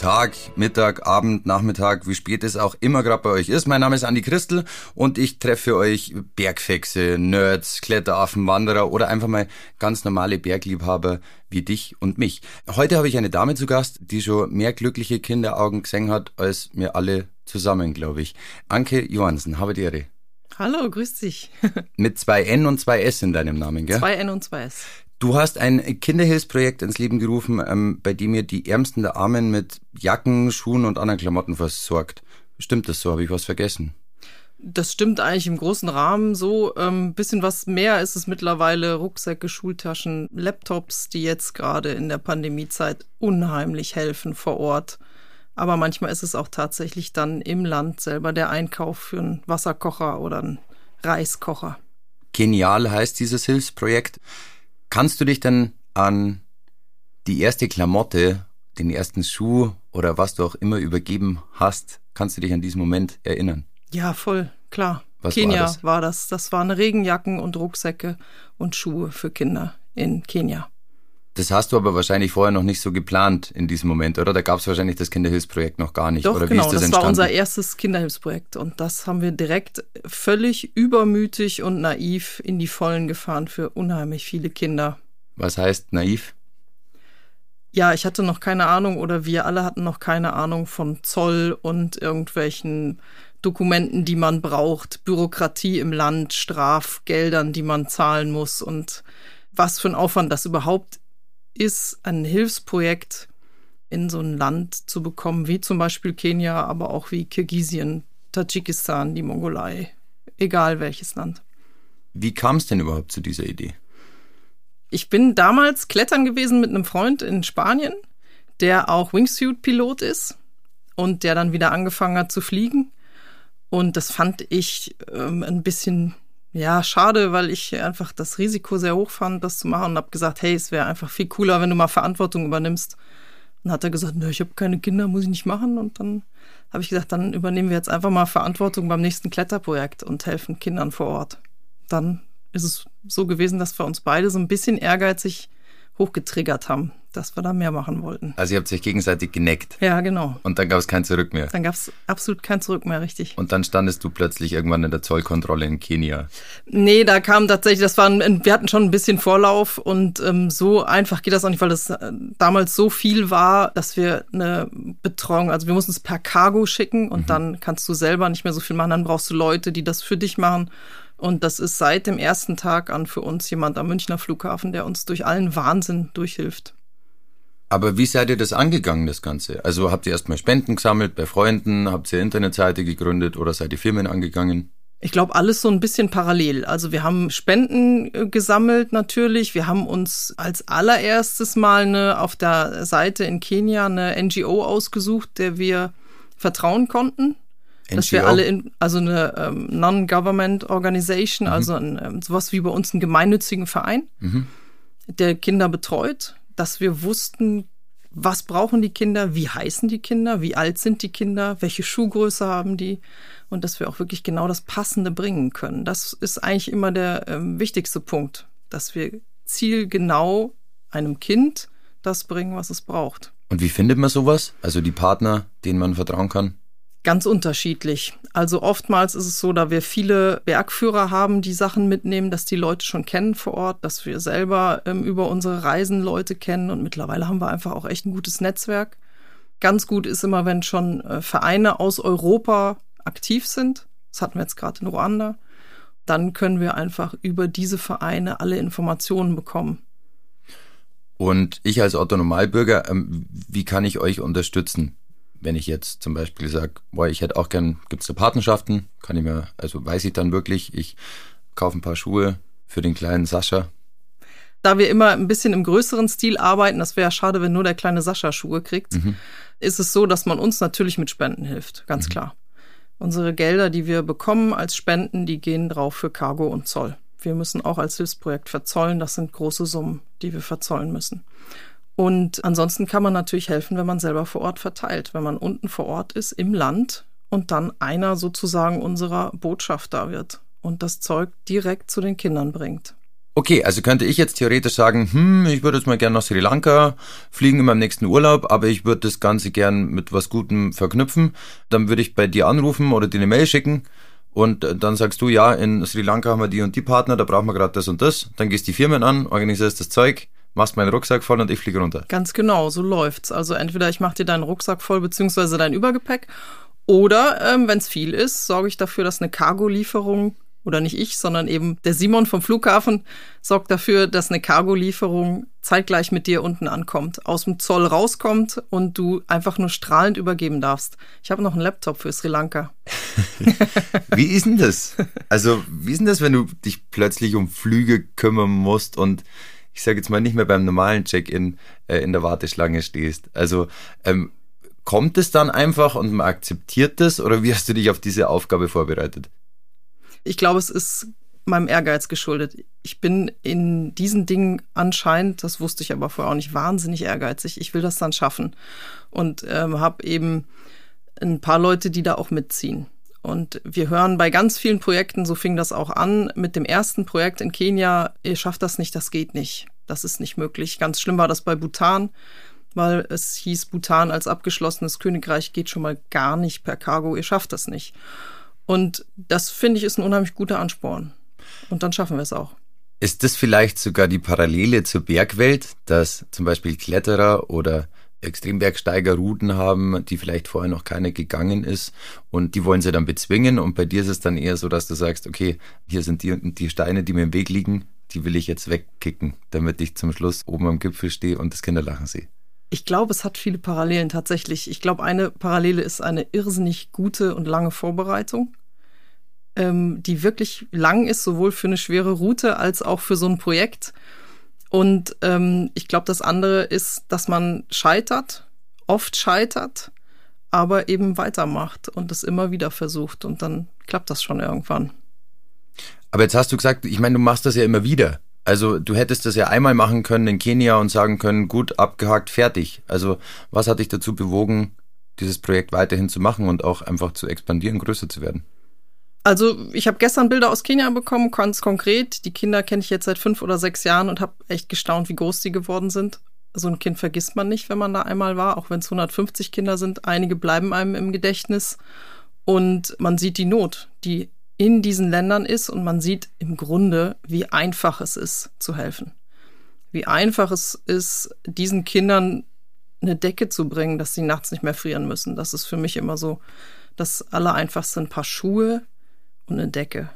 Tag, Mittag, Abend, Nachmittag, wie spät es auch immer gerade bei euch ist. Mein Name ist Andi Christel und ich treffe euch Bergfexe, Nerds, Kletteraffen, Wanderer oder einfach mal ganz normale Bergliebhaber wie dich und mich. Heute habe ich eine Dame zu Gast, die schon mehr glückliche Kinderaugen gesehen hat als wir alle zusammen, glaube ich. Anke Johansen, habe die Ehre. Hallo, grüß dich. Mit zwei N und zwei S in deinem Namen, gell? Zwei N und zwei S. Du hast ein Kinderhilfsprojekt ins Leben gerufen, ähm, bei dem ihr die Ärmsten der Armen mit Jacken, Schuhen und anderen Klamotten versorgt. Stimmt das so? Habe ich was vergessen? Das stimmt eigentlich im großen Rahmen so. Ein ähm, bisschen was mehr ist es mittlerweile. Rucksäcke, Schultaschen, Laptops, die jetzt gerade in der Pandemiezeit unheimlich helfen vor Ort. Aber manchmal ist es auch tatsächlich dann im Land selber der Einkauf für einen Wasserkocher oder einen Reiskocher. Genial heißt dieses Hilfsprojekt. Kannst du dich denn an die erste Klamotte, den ersten Schuh oder was du auch immer übergeben hast, kannst du dich an diesen Moment erinnern? Ja, voll, klar. Was Kenia war das? war das. Das waren Regenjacken und Rucksäcke und Schuhe für Kinder in Kenia. Das hast du aber wahrscheinlich vorher noch nicht so geplant in diesem Moment, oder? Da gab es wahrscheinlich das Kinderhilfsprojekt noch gar nicht. Doch, oder wie genau, ist das, das entstanden? war unser erstes Kinderhilfsprojekt und das haben wir direkt völlig übermütig und naiv in die Vollen gefahren für unheimlich viele Kinder. Was heißt naiv? Ja, ich hatte noch keine Ahnung oder wir alle hatten noch keine Ahnung von Zoll und irgendwelchen Dokumenten, die man braucht, Bürokratie im Land, Strafgeldern, die man zahlen muss und was für ein Aufwand das überhaupt ist, ein Hilfsprojekt in so ein Land zu bekommen, wie zum Beispiel Kenia, aber auch wie Kirgisien, Tadschikistan, die Mongolei, egal welches Land. Wie kam es denn überhaupt zu dieser Idee? Ich bin damals klettern gewesen mit einem Freund in Spanien, der auch Wingsuit-Pilot ist und der dann wieder angefangen hat zu fliegen. Und das fand ich ähm, ein bisschen ja, schade, weil ich einfach das Risiko sehr hoch fand, das zu machen und habe gesagt, hey, es wäre einfach viel cooler, wenn du mal Verantwortung übernimmst. Und hat er gesagt, ne, ich habe keine Kinder, muss ich nicht machen. Und dann habe ich gesagt, dann übernehmen wir jetzt einfach mal Verantwortung beim nächsten Kletterprojekt und helfen Kindern vor Ort. Dann ist es so gewesen, dass wir uns beide so ein bisschen ehrgeizig hochgetriggert haben, dass wir da mehr machen wollten. Also ihr habt euch gegenseitig geneckt. Ja, genau. Und dann gab es kein Zurück mehr. Dann gab es absolut kein Zurück mehr, richtig. Und dann standest du plötzlich irgendwann in der Zollkontrolle in Kenia. Nee, da kam tatsächlich, das war, ein, wir hatten schon ein bisschen Vorlauf und ähm, so einfach geht das auch nicht, weil das äh, damals so viel war, dass wir eine Betreuung, also wir mussten es per Cargo schicken und mhm. dann kannst du selber nicht mehr so viel machen, dann brauchst du Leute, die das für dich machen. Und das ist seit dem ersten Tag an für uns jemand am Münchner Flughafen, der uns durch allen Wahnsinn durchhilft. Aber wie seid ihr das angegangen, das Ganze? Also habt ihr erstmal Spenden gesammelt bei Freunden, habt ihr Internetseite gegründet oder seid ihr Firmen angegangen? Ich glaube, alles so ein bisschen parallel. Also wir haben Spenden äh, gesammelt natürlich. Wir haben uns als allererstes mal eine, auf der Seite in Kenia eine NGO ausgesucht, der wir vertrauen konnten. Dass wir alle in, also eine ähm, Non-Government Organization, mhm. also ein, ähm, sowas wie bei uns einen gemeinnützigen Verein, mhm. der Kinder betreut, dass wir wussten, was brauchen die Kinder, wie heißen die Kinder, wie alt sind die Kinder, welche Schuhgröße haben die und dass wir auch wirklich genau das Passende bringen können. Das ist eigentlich immer der ähm, wichtigste Punkt, dass wir zielgenau einem Kind das bringen, was es braucht. Und wie findet man sowas? Also die Partner, denen man vertrauen kann? Ganz unterschiedlich. Also oftmals ist es so, da wir viele Bergführer haben, die Sachen mitnehmen, dass die Leute schon kennen vor Ort, dass wir selber ähm, über unsere Reisen Leute kennen und mittlerweile haben wir einfach auch echt ein gutes Netzwerk. Ganz gut ist immer, wenn schon äh, Vereine aus Europa aktiv sind. Das hatten wir jetzt gerade in Ruanda. Dann können wir einfach über diese Vereine alle Informationen bekommen. Und ich als Autonomalbürger, ähm, wie kann ich euch unterstützen? Wenn ich jetzt zum Beispiel sage, boah, ich hätte auch gern, gibt es da Partnerschaften, kann ich mir, also weiß ich dann wirklich, ich kaufe ein paar Schuhe für den kleinen Sascha. Da wir immer ein bisschen im größeren Stil arbeiten, das wäre ja schade, wenn nur der kleine Sascha Schuhe kriegt, mhm. ist es so, dass man uns natürlich mit Spenden hilft, ganz mhm. klar. Unsere Gelder, die wir bekommen als Spenden, die gehen drauf für Cargo und Zoll. Wir müssen auch als Hilfsprojekt verzollen, das sind große Summen, die wir verzollen müssen. Und ansonsten kann man natürlich helfen, wenn man selber vor Ort verteilt. Wenn man unten vor Ort ist, im Land und dann einer sozusagen unserer Botschafter wird und das Zeug direkt zu den Kindern bringt. Okay, also könnte ich jetzt theoretisch sagen, hm, ich würde jetzt mal gerne nach Sri Lanka fliegen in meinem nächsten Urlaub, aber ich würde das Ganze gern mit was Gutem verknüpfen. Dann würde ich bei dir anrufen oder dir eine Mail schicken und dann sagst du, ja, in Sri Lanka haben wir die und die Partner, da brauchen wir gerade das und das. Dann gehst die Firmen an, organisierst das Zeug, machst meinen Rucksack voll und ich fliege runter. Ganz genau, so läuft's. Also entweder ich mache dir deinen Rucksack voll beziehungsweise dein Übergepäck oder ähm, wenn es viel ist, sorge ich dafür, dass eine Cargo-Lieferung oder nicht ich, sondern eben der Simon vom Flughafen sorgt dafür, dass eine Cargo-Lieferung zeitgleich mit dir unten ankommt, aus dem Zoll rauskommt und du einfach nur strahlend übergeben darfst. Ich habe noch einen Laptop für Sri Lanka. wie ist denn das? Also, wie ist denn das, wenn du dich plötzlich um Flüge kümmern musst und ich sage jetzt mal nicht mehr beim normalen Check-in äh, in der Warteschlange stehst? Also, ähm, kommt es dann einfach und man akzeptiert das oder wie hast du dich auf diese Aufgabe vorbereitet? Ich glaube, es ist meinem Ehrgeiz geschuldet. Ich bin in diesen Dingen anscheinend, das wusste ich aber vorher auch nicht, wahnsinnig ehrgeizig. Ich will das dann schaffen und ähm, habe eben ein paar Leute, die da auch mitziehen. Und wir hören bei ganz vielen Projekten, so fing das auch an, mit dem ersten Projekt in Kenia, ihr schafft das nicht, das geht nicht. Das ist nicht möglich. Ganz schlimm war das bei Bhutan, weil es hieß, Bhutan als abgeschlossenes Königreich geht schon mal gar nicht per Cargo, ihr schafft das nicht. Und das finde ich ist ein unheimlich guter Ansporn. Und dann schaffen wir es auch. Ist das vielleicht sogar die Parallele zur Bergwelt, dass zum Beispiel Kletterer oder Extrembergsteiger Routen haben, die vielleicht vorher noch keine gegangen ist und die wollen sie dann bezwingen und bei dir ist es dann eher so, dass du sagst, okay, hier sind die, die Steine, die mir im Weg liegen, die will ich jetzt wegkicken, damit ich zum Schluss oben am Gipfel stehe und das Kinderlachen sehe. Ich glaube, es hat viele Parallelen tatsächlich. Ich glaube, eine Parallele ist eine irrsinnig gute und lange Vorbereitung ähm, die wirklich lang ist, sowohl für eine schwere Route als auch für so ein Projekt. Und ähm, ich glaube, das andere ist, dass man scheitert, oft scheitert, aber eben weitermacht und es immer wieder versucht und dann klappt das schon irgendwann. Aber jetzt hast du gesagt, ich meine, du machst das ja immer wieder. Also du hättest das ja einmal machen können in Kenia und sagen können, gut, abgehakt, fertig. Also was hat dich dazu bewogen, dieses Projekt weiterhin zu machen und auch einfach zu expandieren, größer zu werden? Also ich habe gestern Bilder aus Kenia bekommen, ganz konkret. Die Kinder kenne ich jetzt seit fünf oder sechs Jahren und habe echt gestaunt, wie groß die geworden sind. So ein Kind vergisst man nicht, wenn man da einmal war, auch wenn es 150 Kinder sind. Einige bleiben einem im Gedächtnis. Und man sieht die Not, die in diesen Ländern ist und man sieht im Grunde, wie einfach es ist zu helfen. Wie einfach es ist, diesen Kindern eine Decke zu bringen, dass sie nachts nicht mehr frieren müssen. Das ist für mich immer so das Allereinfachste. Ein paar Schuhe, eine Decke.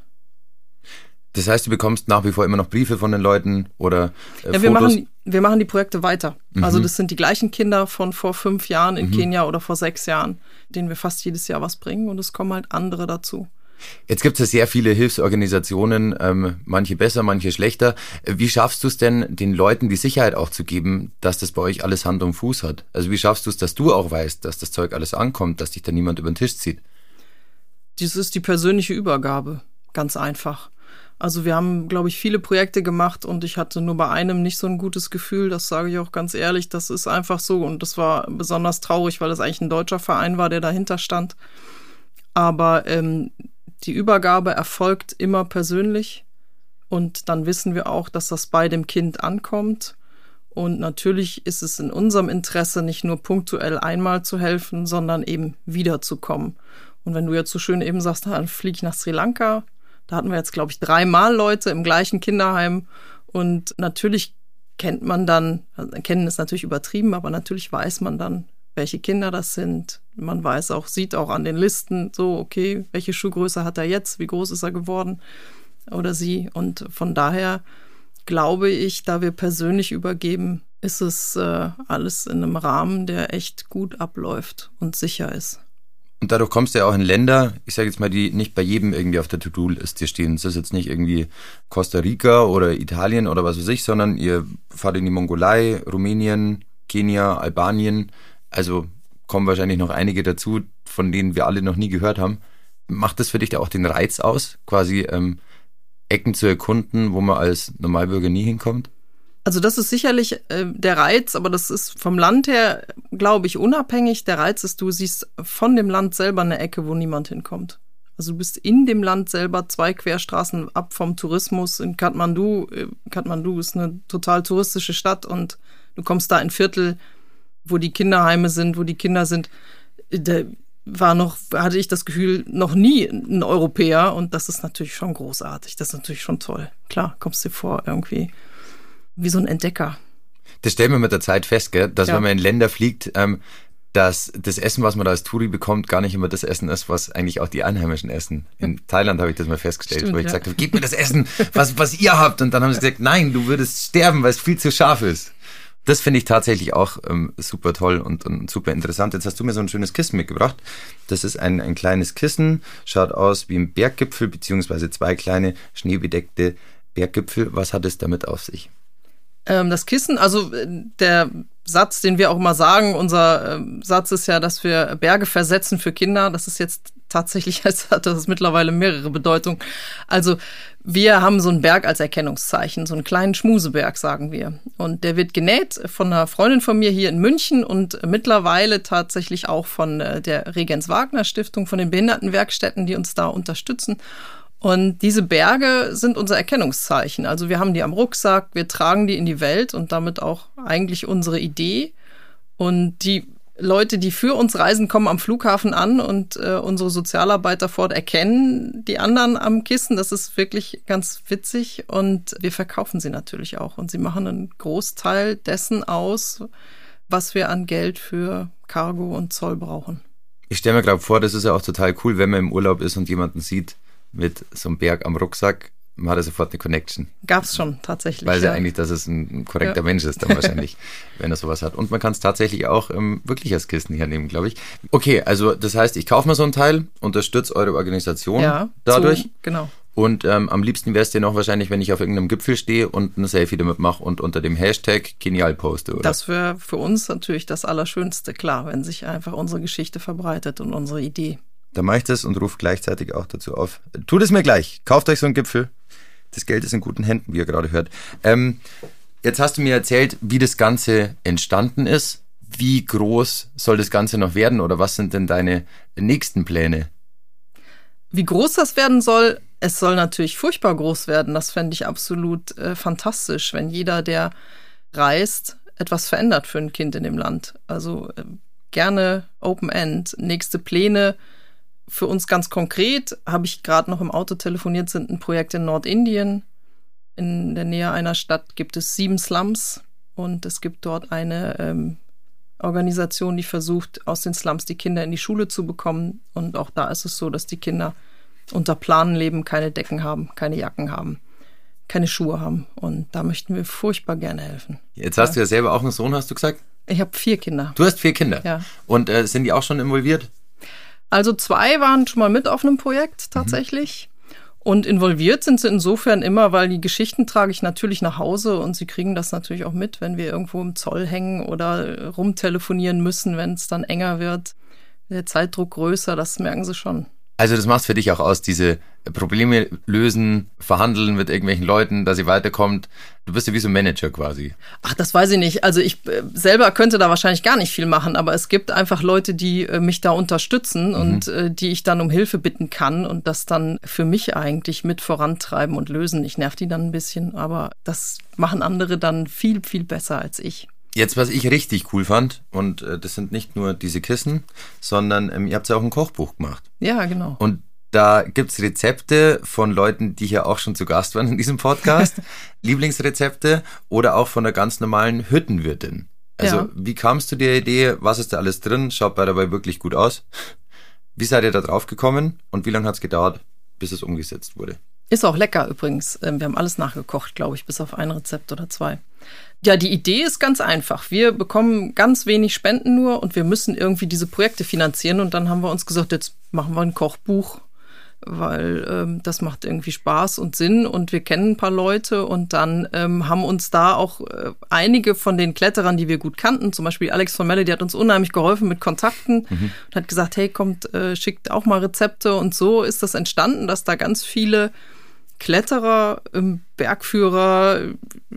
Das heißt, du bekommst nach wie vor immer noch Briefe von den Leuten oder äh, ja, wir Fotos? Machen, wir machen die Projekte weiter. Mhm. Also das sind die gleichen Kinder von vor fünf Jahren in mhm. Kenia oder vor sechs Jahren, denen wir fast jedes Jahr was bringen und es kommen halt andere dazu. Jetzt gibt es ja sehr viele Hilfsorganisationen, ähm, manche besser, manche schlechter. Wie schaffst du es denn, den Leuten die Sicherheit auch zu geben, dass das bei euch alles Hand und Fuß hat? Also wie schaffst du es, dass du auch weißt, dass das Zeug alles ankommt, dass dich da niemand über den Tisch zieht? Dies ist die persönliche Übergabe. Ganz einfach. Also wir haben, glaube ich, viele Projekte gemacht und ich hatte nur bei einem nicht so ein gutes Gefühl. Das sage ich auch ganz ehrlich. Das ist einfach so und das war besonders traurig, weil es eigentlich ein deutscher Verein war, der dahinter stand. Aber ähm, die Übergabe erfolgt immer persönlich und dann wissen wir auch, dass das bei dem Kind ankommt. Und natürlich ist es in unserem Interesse, nicht nur punktuell einmal zu helfen, sondern eben wiederzukommen. Und wenn du jetzt so schön eben sagst, dann fliege ich nach Sri Lanka, da hatten wir jetzt, glaube ich, dreimal Leute im gleichen Kinderheim. Und natürlich kennt man dann, also kennen ist natürlich übertrieben, aber natürlich weiß man dann, welche Kinder das sind. Man weiß auch, sieht auch an den Listen so, okay, welche Schuhgröße hat er jetzt, wie groß ist er geworden oder sie. Und von daher glaube ich, da wir persönlich übergeben, ist es äh, alles in einem Rahmen, der echt gut abläuft und sicher ist. Und dadurch kommst du ja auch in Länder, ich sage jetzt mal, die nicht bei jedem irgendwie auf der To-Do-Liste stehen. Das ist jetzt nicht irgendwie Costa Rica oder Italien oder was weiß ich, sondern ihr fahrt in die Mongolei, Rumänien, Kenia, Albanien. Also kommen wahrscheinlich noch einige dazu, von denen wir alle noch nie gehört haben. Macht das für dich da auch den Reiz aus, quasi ähm, Ecken zu erkunden, wo man als Normalbürger nie hinkommt? Also das ist sicherlich äh, der Reiz, aber das ist vom Land her, glaube ich, unabhängig. Der Reiz ist, du siehst von dem Land selber eine Ecke, wo niemand hinkommt. Also du bist in dem Land selber zwei Querstraßen ab vom Tourismus in Kathmandu. Äh, Kathmandu ist eine total touristische Stadt und du kommst da in Viertel, wo die Kinderheime sind, wo die Kinder sind. Da war noch, hatte ich das Gefühl, noch nie ein Europäer und das ist natürlich schon großartig. Das ist natürlich schon toll. Klar, kommst dir vor irgendwie wie so ein Entdecker. Das stellen wir mit der Zeit fest, gell? dass ja. wenn man in Länder fliegt, ähm, dass das Essen, was man da als Touri bekommt, gar nicht immer das Essen ist, was eigentlich auch die Einheimischen essen. In Thailand habe ich das mal festgestellt, Stimmt, wo ich ja. gesagt habe, gib mir das Essen, was, was ihr habt. Und dann haben sie gesagt, nein, du würdest sterben, weil es viel zu scharf ist. Das finde ich tatsächlich auch ähm, super toll und, und super interessant. Jetzt hast du mir so ein schönes Kissen mitgebracht. Das ist ein, ein kleines Kissen, schaut aus wie ein Berggipfel, beziehungsweise zwei kleine schneebedeckte Berggipfel. Was hat es damit auf sich? Ähm, das Kissen, also äh, der Satz, den wir auch immer sagen, unser äh, Satz ist ja, dass wir Berge versetzen für Kinder. Das ist jetzt tatsächlich, als hat das mittlerweile mehrere Bedeutungen. Also wir haben so einen Berg als Erkennungszeichen, so einen kleinen Schmuseberg, sagen wir. Und der wird genäht von einer Freundin von mir hier in München und mittlerweile tatsächlich auch von äh, der Regens Wagner Stiftung, von den Behindertenwerkstätten, die uns da unterstützen. Und diese Berge sind unser Erkennungszeichen. Also wir haben die am Rucksack, wir tragen die in die Welt und damit auch eigentlich unsere Idee. Und die Leute, die für uns reisen, kommen am Flughafen an und äh, unsere Sozialarbeiter fort erkennen die anderen am Kissen. Das ist wirklich ganz witzig und wir verkaufen sie natürlich auch. Und sie machen einen Großteil dessen aus, was wir an Geld für Cargo und Zoll brauchen. Ich stelle mir gerade vor, das ist ja auch total cool, wenn man im Urlaub ist und jemanden sieht, mit so einem Berg am Rucksack, man hat sofort eine Connection. Gab's schon, tatsächlich. Weiß ja, ja eigentlich, dass es ein korrekter ja. Mensch ist, dann wahrscheinlich, wenn er sowas hat. Und man kann es tatsächlich auch ähm, wirklich als Kissen hernehmen, glaube ich. Okay, also das heißt, ich kaufe mir so ein Teil, unterstütze eure Organisation ja, dadurch. So, genau. Und ähm, am liebsten wäre es dir noch wahrscheinlich, wenn ich auf irgendeinem Gipfel stehe und ein Selfie damit mache und unter dem Hashtag genial poste, oder? Das wäre für uns natürlich das Allerschönste, klar, wenn sich einfach unsere Geschichte verbreitet und unsere Idee. Dann mache ich das und rufe gleichzeitig auch dazu auf. Tut es mir gleich. Kauft euch so einen Gipfel. Das Geld ist in guten Händen, wie ihr gerade hört. Ähm, jetzt hast du mir erzählt, wie das Ganze entstanden ist. Wie groß soll das Ganze noch werden oder was sind denn deine nächsten Pläne? Wie groß das werden soll, es soll natürlich furchtbar groß werden. Das fände ich absolut äh, fantastisch, wenn jeder, der reist, etwas verändert für ein Kind in dem Land. Also äh, gerne Open End. Nächste Pläne für uns ganz konkret, habe ich gerade noch im Auto telefoniert, sind ein Projekt in Nordindien. In der Nähe einer Stadt gibt es sieben Slums und es gibt dort eine ähm, Organisation, die versucht, aus den Slums die Kinder in die Schule zu bekommen. Und auch da ist es so, dass die Kinder unter Planen leben, keine Decken haben, keine Jacken haben, keine Schuhe haben. Und da möchten wir furchtbar gerne helfen. Jetzt hast ja. du ja selber auch einen Sohn, hast du gesagt? Ich habe vier Kinder. Du hast vier Kinder? Ja. Und äh, sind die auch schon involviert? Also zwei waren schon mal mit auf einem Projekt tatsächlich. Mhm. Und involviert sind sie insofern immer, weil die Geschichten trage ich natürlich nach Hause und sie kriegen das natürlich auch mit, wenn wir irgendwo im Zoll hängen oder rumtelefonieren müssen, wenn es dann enger wird. Der Zeitdruck größer, das merken sie schon. Also das macht für dich auch aus, diese Probleme lösen, verhandeln mit irgendwelchen Leuten, dass sie weiterkommt. Du bist ja wie so ein Manager quasi. Ach, das weiß ich nicht. Also ich äh, selber könnte da wahrscheinlich gar nicht viel machen, aber es gibt einfach Leute, die äh, mich da unterstützen mhm. und äh, die ich dann um Hilfe bitten kann und das dann für mich eigentlich mit vorantreiben und lösen. Ich nerv die dann ein bisschen, aber das machen andere dann viel, viel besser als ich. Jetzt, was ich richtig cool fand, und äh, das sind nicht nur diese Kissen, sondern ähm, ihr habt ja auch ein Kochbuch gemacht. Ja, genau. Und da gibt's Rezepte von Leuten, die hier auch schon zu Gast waren in diesem Podcast, Lieblingsrezepte oder auch von einer ganz normalen Hüttenwirtin. Also, ja. wie kamst du der Idee? Was ist da alles drin? Schaut bei dabei wirklich gut aus. Wie seid ihr da drauf gekommen und wie lange hat's gedauert, bis es umgesetzt wurde? Ist auch lecker übrigens. Ähm, wir haben alles nachgekocht, glaube ich, bis auf ein Rezept oder zwei. Ja, die Idee ist ganz einfach. Wir bekommen ganz wenig Spenden nur und wir müssen irgendwie diese Projekte finanzieren. Und dann haben wir uns gesagt, jetzt machen wir ein Kochbuch, weil ähm, das macht irgendwie Spaß und Sinn und wir kennen ein paar Leute und dann ähm, haben uns da auch äh, einige von den Kletterern, die wir gut kannten, zum Beispiel Alex von Melle, die hat uns unheimlich geholfen mit Kontakten mhm. und hat gesagt, hey, kommt, äh, schickt auch mal Rezepte und so ist das entstanden, dass da ganz viele Kletterer, ähm, Bergführer,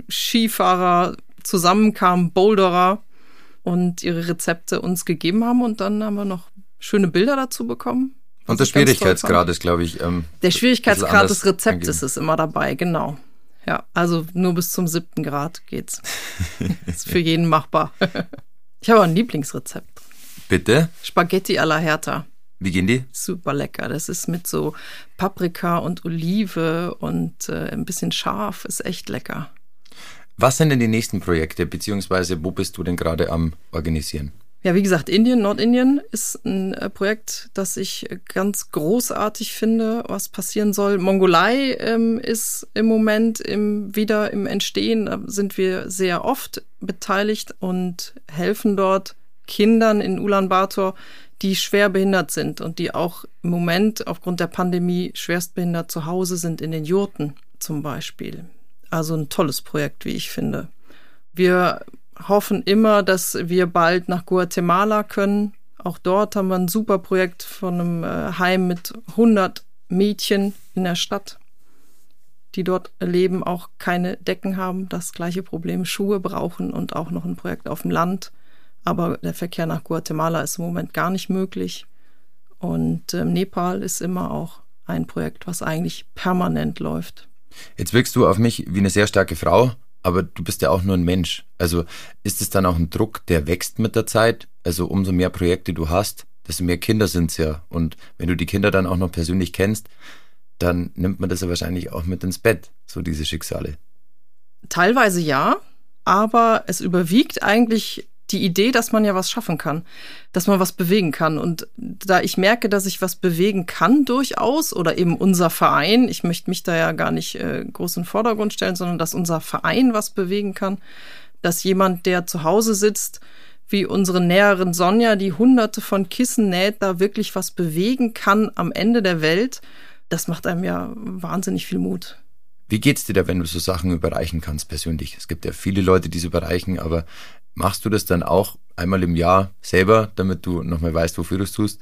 Skifahrer zusammenkamen, Boulderer und ihre Rezepte uns gegeben haben. Und dann haben wir noch schöne Bilder dazu bekommen. Und der Schwierigkeitsgrad ist, glaube ich. Ähm, der Schwierigkeitsgrad des Rezeptes ist immer dabei, genau. Ja, also nur bis zum siebten Grad geht's. ist für jeden machbar. ich habe ein Lieblingsrezept. Bitte? Spaghetti alla Hertha. Wie gehen die? Super lecker. Das ist mit so Paprika und Olive und äh, ein bisschen scharf. Ist echt lecker. Was sind denn die nächsten Projekte, beziehungsweise wo bist du denn gerade am Organisieren? Ja, wie gesagt, Indien, Nordindien ist ein äh, Projekt, das ich ganz großartig finde, was passieren soll. Mongolei ähm, ist im Moment im, wieder im Entstehen. Da sind wir sehr oft beteiligt und helfen dort Kindern in Ulaanbaatar, die schwer behindert sind und die auch im Moment aufgrund der Pandemie schwerstbehindert zu Hause sind in den Jurten zum Beispiel. Also ein tolles Projekt, wie ich finde. Wir hoffen immer, dass wir bald nach Guatemala können. Auch dort haben wir ein super Projekt von einem äh, Heim mit 100 Mädchen in der Stadt, die dort leben, auch keine Decken haben, das gleiche Problem, Schuhe brauchen und auch noch ein Projekt auf dem Land. Aber der Verkehr nach Guatemala ist im Moment gar nicht möglich. Und äh, Nepal ist immer auch ein Projekt, was eigentlich permanent läuft. Jetzt wirkst du auf mich wie eine sehr starke Frau, aber du bist ja auch nur ein Mensch. Also ist es dann auch ein Druck, der wächst mit der Zeit? Also umso mehr Projekte du hast, desto mehr Kinder sind es ja. Und wenn du die Kinder dann auch noch persönlich kennst, dann nimmt man das ja wahrscheinlich auch mit ins Bett, so diese Schicksale. Teilweise ja, aber es überwiegt eigentlich die Idee, dass man ja was schaffen kann, dass man was bewegen kann. Und da ich merke, dass ich was bewegen kann durchaus, oder eben unser Verein, ich möchte mich da ja gar nicht äh, groß in den Vordergrund stellen, sondern dass unser Verein was bewegen kann, dass jemand, der zu Hause sitzt, wie unsere Näherin Sonja, die hunderte von Kissen näht, da wirklich was bewegen kann am Ende der Welt, das macht einem ja wahnsinnig viel Mut. Wie geht's dir da, wenn du so Sachen überreichen kannst persönlich? Es gibt ja viele Leute, die es überreichen, aber Machst du das dann auch einmal im Jahr selber, damit du nochmal weißt, wofür du es tust?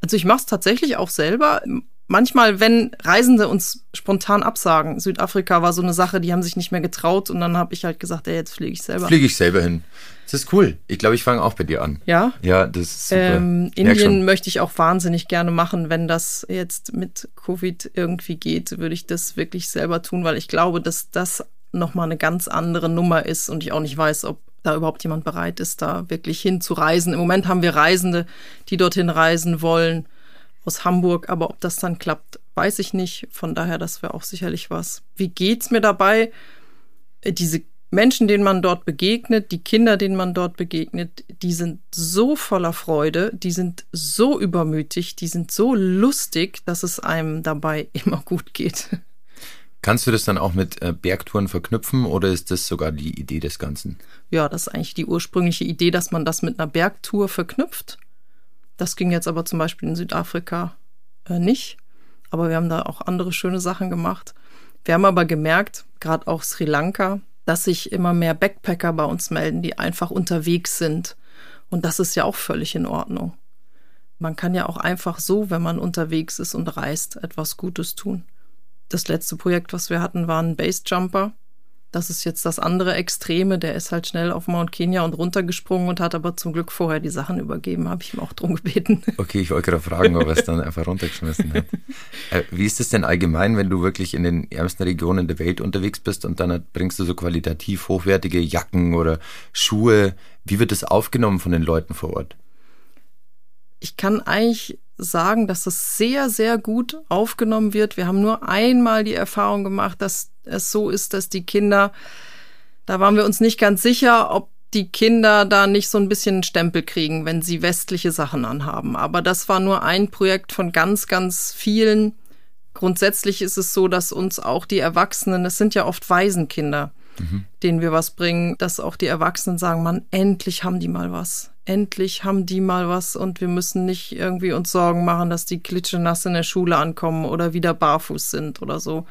Also ich mache es tatsächlich auch selber. Manchmal, wenn Reisende uns spontan absagen, Südafrika war so eine Sache, die haben sich nicht mehr getraut und dann habe ich halt gesagt, ey, jetzt fliege ich selber. Fliege ich selber hin. Das ist cool. Ich glaube, ich fange auch bei dir an. Ja? Ja, das ist super. Ähm, Indien möchte ich auch wahnsinnig gerne machen. Wenn das jetzt mit Covid irgendwie geht, würde ich das wirklich selber tun, weil ich glaube, dass das nochmal eine ganz andere Nummer ist und ich auch nicht weiß, ob da überhaupt jemand bereit ist, da wirklich hinzureisen. Im Moment haben wir Reisende, die dorthin reisen wollen aus Hamburg, aber ob das dann klappt, weiß ich nicht. Von daher, das wäre auch sicherlich was. Wie geht's mir dabei? Äh, diese Menschen, denen man dort begegnet, die Kinder, denen man dort begegnet, die sind so voller Freude, die sind so übermütig, die sind so lustig, dass es einem dabei immer gut geht. Kannst du das dann auch mit äh, Bergtouren verknüpfen oder ist das sogar die Idee des Ganzen? Ja, das ist eigentlich die ursprüngliche Idee, dass man das mit einer Bergtour verknüpft. Das ging jetzt aber zum Beispiel in Südafrika äh, nicht. Aber wir haben da auch andere schöne Sachen gemacht. Wir haben aber gemerkt, gerade auch Sri Lanka, dass sich immer mehr Backpacker bei uns melden, die einfach unterwegs sind. Und das ist ja auch völlig in Ordnung. Man kann ja auch einfach so, wenn man unterwegs ist und reist, etwas Gutes tun. Das letzte Projekt, was wir hatten, war ein Basejumper. Das ist jetzt das andere Extreme. Der ist halt schnell auf Mount Kenya und runtergesprungen und hat aber zum Glück vorher die Sachen übergeben. Habe ich ihm auch drum gebeten. Okay, ich wollte gerade fragen, ob er es dann einfach runtergeschmissen hat. Äh, wie ist es denn allgemein, wenn du wirklich in den ärmsten Regionen der Welt unterwegs bist und dann bringst du so qualitativ hochwertige Jacken oder Schuhe? Wie wird das aufgenommen von den Leuten vor Ort? Ich kann eigentlich sagen, dass es sehr, sehr gut aufgenommen wird. Wir haben nur einmal die Erfahrung gemacht, dass es so ist, dass die Kinder, da waren wir uns nicht ganz sicher, ob die Kinder da nicht so ein bisschen einen Stempel kriegen, wenn sie westliche Sachen anhaben. Aber das war nur ein Projekt von ganz, ganz vielen. Grundsätzlich ist es so, dass uns auch die Erwachsenen, es sind ja oft Waisenkinder, denen wir was bringen, dass auch die Erwachsenen sagen, man, endlich haben die mal was endlich haben die mal was und wir müssen nicht irgendwie uns Sorgen machen, dass die klitschenass in der Schule ankommen oder wieder barfuß sind oder so,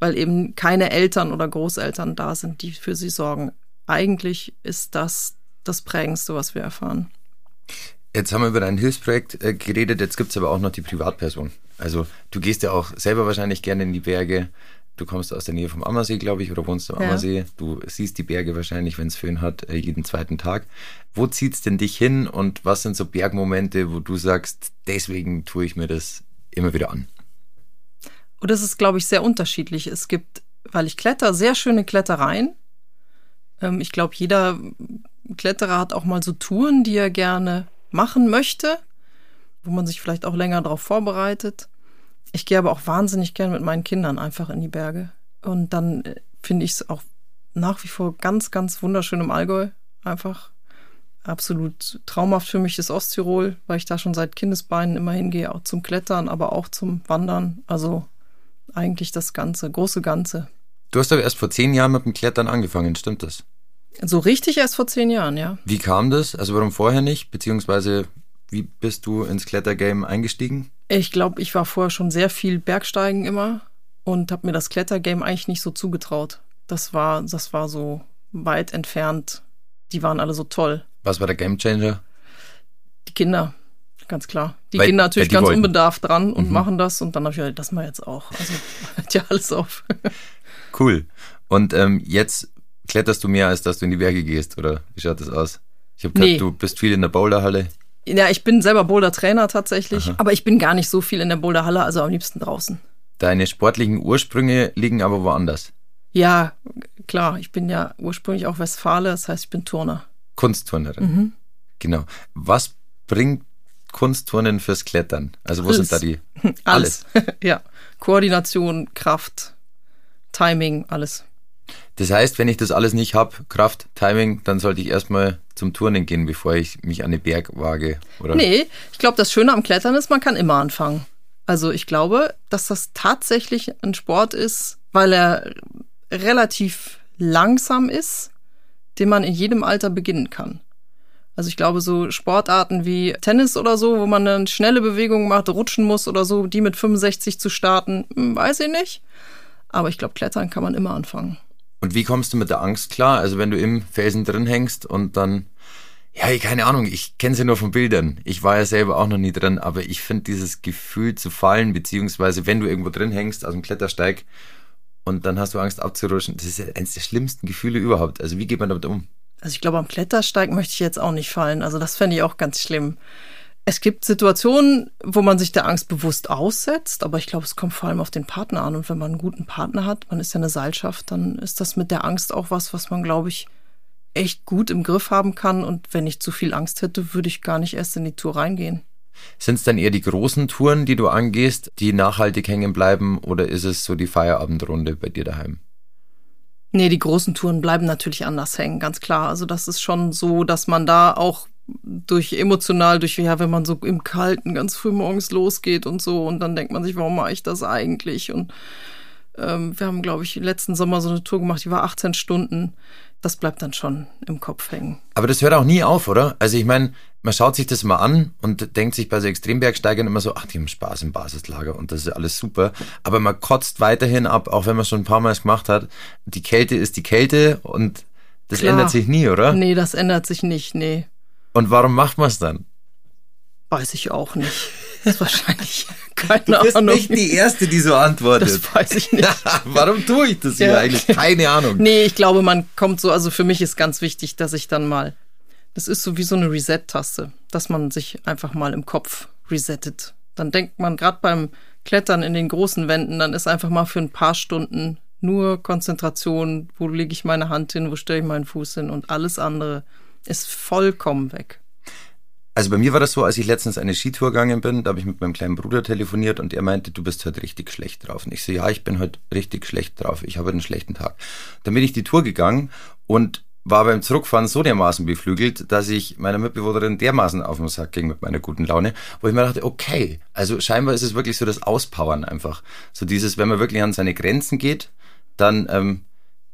weil eben keine Eltern oder Großeltern da sind, die für sie sorgen. Eigentlich ist das das Prägendste, was wir erfahren. Jetzt haben wir über dein Hilfsprojekt äh, geredet, jetzt gibt es aber auch noch die Privatperson. Also du gehst ja auch selber wahrscheinlich gerne in die Berge. Du kommst aus der Nähe vom Ammersee, glaube ich, oder wohnst am ja. Ammersee. Du siehst die Berge wahrscheinlich, wenn es Föhn hat, äh, jeden zweiten Tag. Wo zieht es denn dich hin und was sind so Bergmomente, wo du sagst, deswegen tue ich mir das immer wieder an? Und das ist, glaube ich, sehr unterschiedlich. Es gibt, weil ich kletter, sehr schöne Klettereien. Ähm, ich glaube, jeder Kletterer hat auch mal so Touren, die er gerne machen möchte, wo man sich vielleicht auch länger darauf vorbereitet. Ich gehe aber auch wahnsinnig gern mit meinen Kindern einfach in die Berge. Und dann äh, finde ich es auch nach wie vor ganz, ganz wunderschön im Allgäu. Einfach absolut traumhaft für mich ist Osttirol, weil ich da schon seit Kindesbeinen immer hingehe, auch zum Klettern, aber auch zum Wandern. Also eigentlich das Ganze, große Ganze. Du hast aber erst vor zehn Jahren mit dem Klettern angefangen, stimmt das? So richtig erst vor zehn Jahren, ja. Wie kam das? Also warum vorher nicht? Beziehungsweise wie bist du ins Klettergame eingestiegen? Ich glaube, ich war vorher schon sehr viel Bergsteigen immer und habe mir das Klettergame eigentlich nicht so zugetraut. Das war, das war so weit entfernt. Die waren alle so toll. Was war der Gamechanger? Die Kinder, ganz klar. Die weil, gehen natürlich die ganz wollten. unbedarft dran und mhm. machen das und dann habe ich halt, das mal jetzt auch. Also hört ja alles auf. cool. Und ähm, jetzt kletterst du mehr, als dass du in die Berge gehst, oder wie schaut das aus? Ich habe gehört, nee. du bist viel in der Boulderhalle. Ja, ich bin selber Boulder-Trainer tatsächlich, Aha. aber ich bin gar nicht so viel in der Boulderhalle, also am liebsten draußen. Deine sportlichen Ursprünge liegen aber woanders. Ja, klar, ich bin ja ursprünglich auch Westfale, das heißt, ich bin Turner. Kunstturnerin. Mhm. Genau. Was bringt Kunstturnen fürs Klettern? Also wo Alles. sind da die? Alles. alles. ja. Koordination, Kraft, Timing, alles. Das heißt, wenn ich das alles nicht habe, Kraft, Timing, dann sollte ich erstmal zum Turnen gehen, bevor ich mich an den Berg wage, oder? Nee, ich glaube, das Schöne am Klettern ist, man kann immer anfangen. Also ich glaube, dass das tatsächlich ein Sport ist, weil er relativ langsam ist, den man in jedem Alter beginnen kann. Also ich glaube, so Sportarten wie Tennis oder so, wo man dann schnelle Bewegungen macht, rutschen muss oder so, die mit 65 zu starten, hm, weiß ich nicht. Aber ich glaube, Klettern kann man immer anfangen. Und wie kommst du mit der Angst klar? Also wenn du im Felsen drin hängst und dann, ja, keine Ahnung, ich kenne sie nur von Bildern. Ich war ja selber auch noch nie drin, aber ich finde dieses Gefühl zu fallen, beziehungsweise wenn du irgendwo drin hängst, aus dem Klettersteig, und dann hast du Angst abzurutschen, das ist ja eines der schlimmsten Gefühle überhaupt. Also wie geht man damit um? Also ich glaube, am Klettersteig möchte ich jetzt auch nicht fallen. Also das fände ich auch ganz schlimm. Es gibt Situationen, wo man sich der Angst bewusst aussetzt, aber ich glaube, es kommt vor allem auf den Partner an. Und wenn man einen guten Partner hat, man ist ja eine Seilschaft, dann ist das mit der Angst auch was, was man, glaube ich, echt gut im Griff haben kann. Und wenn ich zu viel Angst hätte, würde ich gar nicht erst in die Tour reingehen. Sind es dann eher die großen Touren, die du angehst, die nachhaltig hängen bleiben, oder ist es so die Feierabendrunde bei dir daheim? Nee, die großen Touren bleiben natürlich anders hängen, ganz klar. Also das ist schon so, dass man da auch durch emotional, durch ja, wenn man so im Kalten ganz früh morgens losgeht und so und dann denkt man sich, warum mache ich das eigentlich? Und ähm, wir haben, glaube ich, letzten Sommer so eine Tour gemacht, die war 18 Stunden. Das bleibt dann schon im Kopf hängen. Aber das hört auch nie auf, oder? Also ich meine, man schaut sich das mal an und denkt sich bei so Extrembergsteigern immer so, ach, die haben Spaß im Basislager und das ist alles super. Aber man kotzt weiterhin ab, auch wenn man schon ein paar Mal gemacht hat. Die Kälte ist die Kälte und das Klar. ändert sich nie, oder? Nee, das ändert sich nicht, nee. Und warum macht man es dann? Weiß ich auch nicht. Das ist wahrscheinlich keine du bist Ahnung. nicht die Erste, die so antwortet. Das weiß ich nicht. warum tue ich das hier ja. eigentlich? Keine Ahnung. Nee, ich glaube, man kommt so, also für mich ist ganz wichtig, dass ich dann mal, das ist so wie so eine Reset-Taste, dass man sich einfach mal im Kopf resettet. Dann denkt man gerade beim Klettern in den großen Wänden, dann ist einfach mal für ein paar Stunden nur Konzentration, wo lege ich meine Hand hin, wo stelle ich meinen Fuß hin und alles andere ist vollkommen weg. Also bei mir war das so, als ich letztens eine Skitour gegangen bin, da habe ich mit meinem kleinen Bruder telefoniert und er meinte, du bist heute richtig schlecht drauf. Und ich so, ja, ich bin heute richtig schlecht drauf. Ich habe einen schlechten Tag. Dann bin ich die Tour gegangen und war beim Zurückfahren so dermaßen beflügelt, dass ich meiner Mitbewohnerin dermaßen auf den Sack ging mit meiner guten Laune, wo ich mir dachte, okay, also scheinbar ist es wirklich so das Auspowern einfach. So dieses, wenn man wirklich an seine Grenzen geht, dann ähm,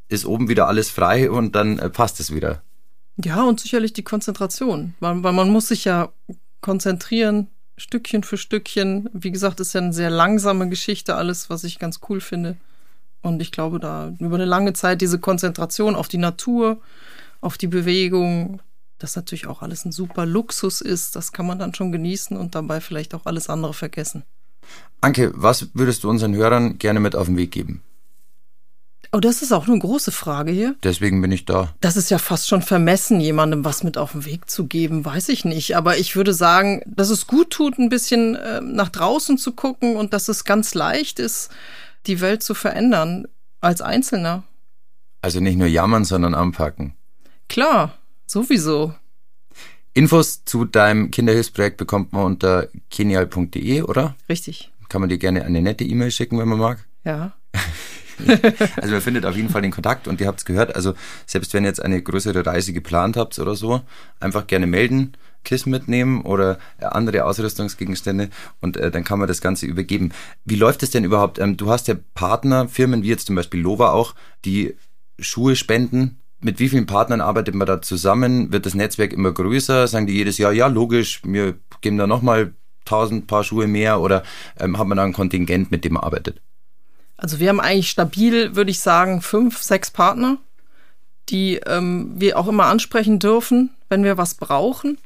ist oben wieder alles frei und dann äh, passt es wieder. Ja, und sicherlich die Konzentration, weil, weil man muss sich ja konzentrieren, Stückchen für Stückchen. Wie gesagt, ist ja eine sehr langsame Geschichte, alles, was ich ganz cool finde. Und ich glaube, da über eine lange Zeit diese Konzentration auf die Natur, auf die Bewegung, das natürlich auch alles ein super Luxus ist, das kann man dann schon genießen und dabei vielleicht auch alles andere vergessen. Anke, was würdest du unseren Hörern gerne mit auf den Weg geben? Oh, das ist auch eine große Frage hier. Deswegen bin ich da. Das ist ja fast schon vermessen, jemandem was mit auf den Weg zu geben, weiß ich nicht. Aber ich würde sagen, dass es gut tut, ein bisschen äh, nach draußen zu gucken und dass es ganz leicht ist, die Welt zu verändern als Einzelner. Also nicht nur jammern, sondern anpacken. Klar, sowieso. Infos zu deinem Kinderhilfsprojekt bekommt man unter genial.de, oder? Richtig. Kann man dir gerne eine nette E-Mail schicken, wenn man mag? Ja. also man findet auf jeden Fall den Kontakt und ihr habt es gehört. Also selbst wenn ihr jetzt eine größere Reise geplant habt oder so, einfach gerne melden, Kissen mitnehmen oder andere Ausrüstungsgegenstände und äh, dann kann man das Ganze übergeben. Wie läuft es denn überhaupt? Ähm, du hast ja Partnerfirmen, wie jetzt zum Beispiel Lova auch, die Schuhe spenden. Mit wie vielen Partnern arbeitet man da zusammen? Wird das Netzwerk immer größer? Sagen die jedes Jahr, ja, logisch, wir geben da nochmal tausend Paar Schuhe mehr oder ähm, hat man da ein Kontingent, mit dem man arbeitet? Also wir haben eigentlich stabil, würde ich sagen, fünf, sechs Partner, die ähm, wir auch immer ansprechen dürfen, wenn wir was brauchen.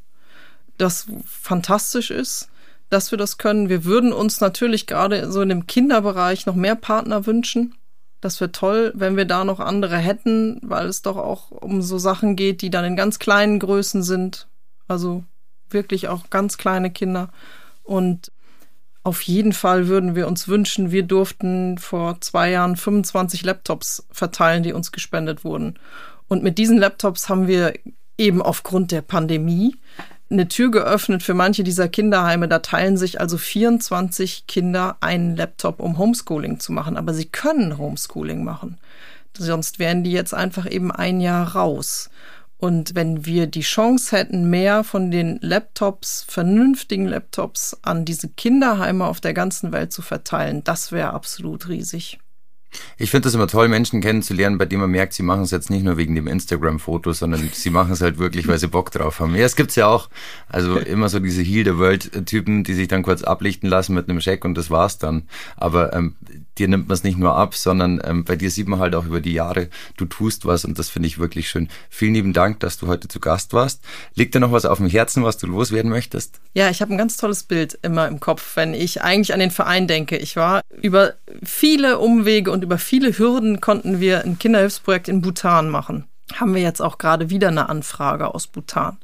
Das fantastisch ist, dass wir das können. Wir würden uns natürlich gerade so in dem Kinderbereich noch mehr Partner wünschen. Das wäre toll, wenn wir da noch andere hätten, weil es doch auch um so Sachen geht, die dann in ganz kleinen Größen sind. Also wirklich auch ganz kleine Kinder. Und auf jeden Fall würden wir uns wünschen, wir durften vor zwei Jahren 25 Laptops verteilen, die uns gespendet wurden. Und mit diesen Laptops haben wir eben aufgrund der Pandemie eine Tür geöffnet für manche dieser Kinderheime. Da teilen sich also 24 Kinder einen Laptop, um Homeschooling zu machen. Aber sie können Homeschooling machen. Sonst wären die jetzt einfach eben ein Jahr raus. Und wenn wir die Chance hätten, mehr von den Laptops, vernünftigen Laptops an diese Kinderheime auf der ganzen Welt zu verteilen, das wäre absolut riesig. Ich finde es immer toll, Menschen kennenzulernen, bei denen man merkt, sie machen es jetzt nicht nur wegen dem Instagram-Foto, sondern sie machen es halt wirklich, weil sie Bock drauf haben. Ja, es gibt's ja auch. Also immer so diese Heal the World-Typen, die sich dann kurz ablichten lassen mit einem Scheck und das war's dann. Aber ähm, dir nimmt man es nicht nur ab, sondern ähm, bei dir sieht man halt auch über die Jahre, du tust was und das finde ich wirklich schön. Vielen lieben Dank, dass du heute zu Gast warst. Liegt dir noch was auf dem Herzen, was du loswerden möchtest? Ja, ich habe ein ganz tolles Bild immer im Kopf, wenn ich eigentlich an den Verein denke. Ich war über viele Umwege und und über viele Hürden konnten wir ein Kinderhilfsprojekt in Bhutan machen. Haben wir jetzt auch gerade wieder eine Anfrage aus Bhutan.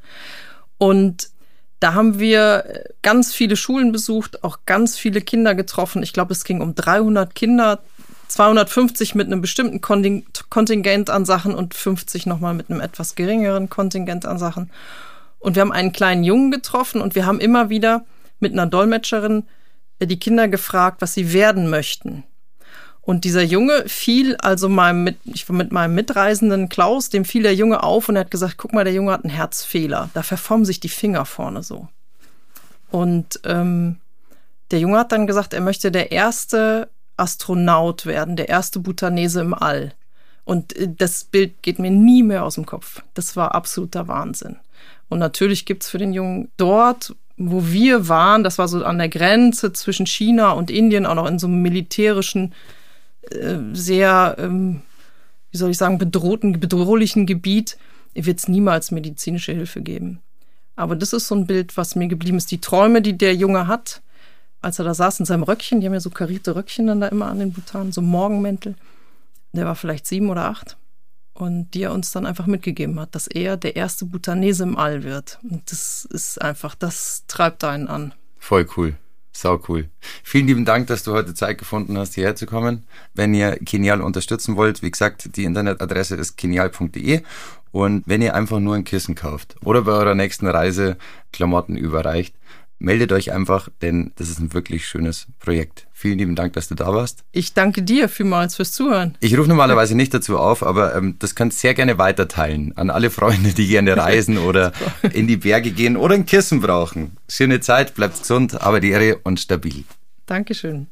Und da haben wir ganz viele Schulen besucht, auch ganz viele Kinder getroffen. Ich glaube, es ging um 300 Kinder, 250 mit einem bestimmten Kontingent an Sachen und 50 nochmal mit einem etwas geringeren Kontingent an Sachen. Und wir haben einen kleinen Jungen getroffen und wir haben immer wieder mit einer Dolmetscherin die Kinder gefragt, was sie werden möchten. Und dieser Junge fiel also meinem mit, ich war mit meinem Mitreisenden Klaus, dem fiel der Junge auf und er hat gesagt, guck mal, der Junge hat einen Herzfehler. Da verformen sich die Finger vorne so. Und ähm, der Junge hat dann gesagt, er möchte der erste Astronaut werden, der erste Bhutanese im All. Und äh, das Bild geht mir nie mehr aus dem Kopf. Das war absoluter Wahnsinn. Und natürlich gibt's für den Jungen dort, wo wir waren, das war so an der Grenze zwischen China und Indien, auch noch in so einem militärischen äh, sehr, ähm, wie soll ich sagen, bedrohten, bedrohlichen Gebiet wird es niemals medizinische Hilfe geben. Aber das ist so ein Bild, was mir geblieben ist. Die Träume, die der Junge hat, als er da saß in seinem Röckchen, die haben ja so karierte Röckchen dann da immer an den Bhutan, so Morgenmäntel. Der war vielleicht sieben oder acht. Und die er uns dann einfach mitgegeben hat, dass er der erste Bhutanese im All wird. Und das ist einfach, das treibt einen an. Voll cool. Sau cool. Vielen lieben Dank, dass du heute Zeit gefunden hast, hierher zu kommen. Wenn ihr Genial unterstützen wollt, wie gesagt, die Internetadresse ist genial.de und wenn ihr einfach nur ein Kissen kauft oder bei eurer nächsten Reise Klamotten überreicht, meldet euch einfach, denn das ist ein wirklich schönes Projekt. Vielen lieben Dank, dass du da warst. Ich danke dir vielmals fürs Zuhören. Ich rufe normalerweise nicht dazu auf, aber ähm, das könnt ihr sehr gerne weiterteilen an alle Freunde, die gerne reisen oder in die Berge gehen oder ein Kissen brauchen. Schöne Zeit, bleibt gesund, aber die Ehre und stabil. Dankeschön.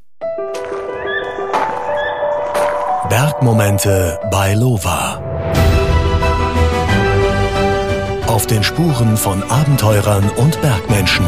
Bergmomente bei Lova. Auf den Spuren von Abenteurern und Bergmenschen.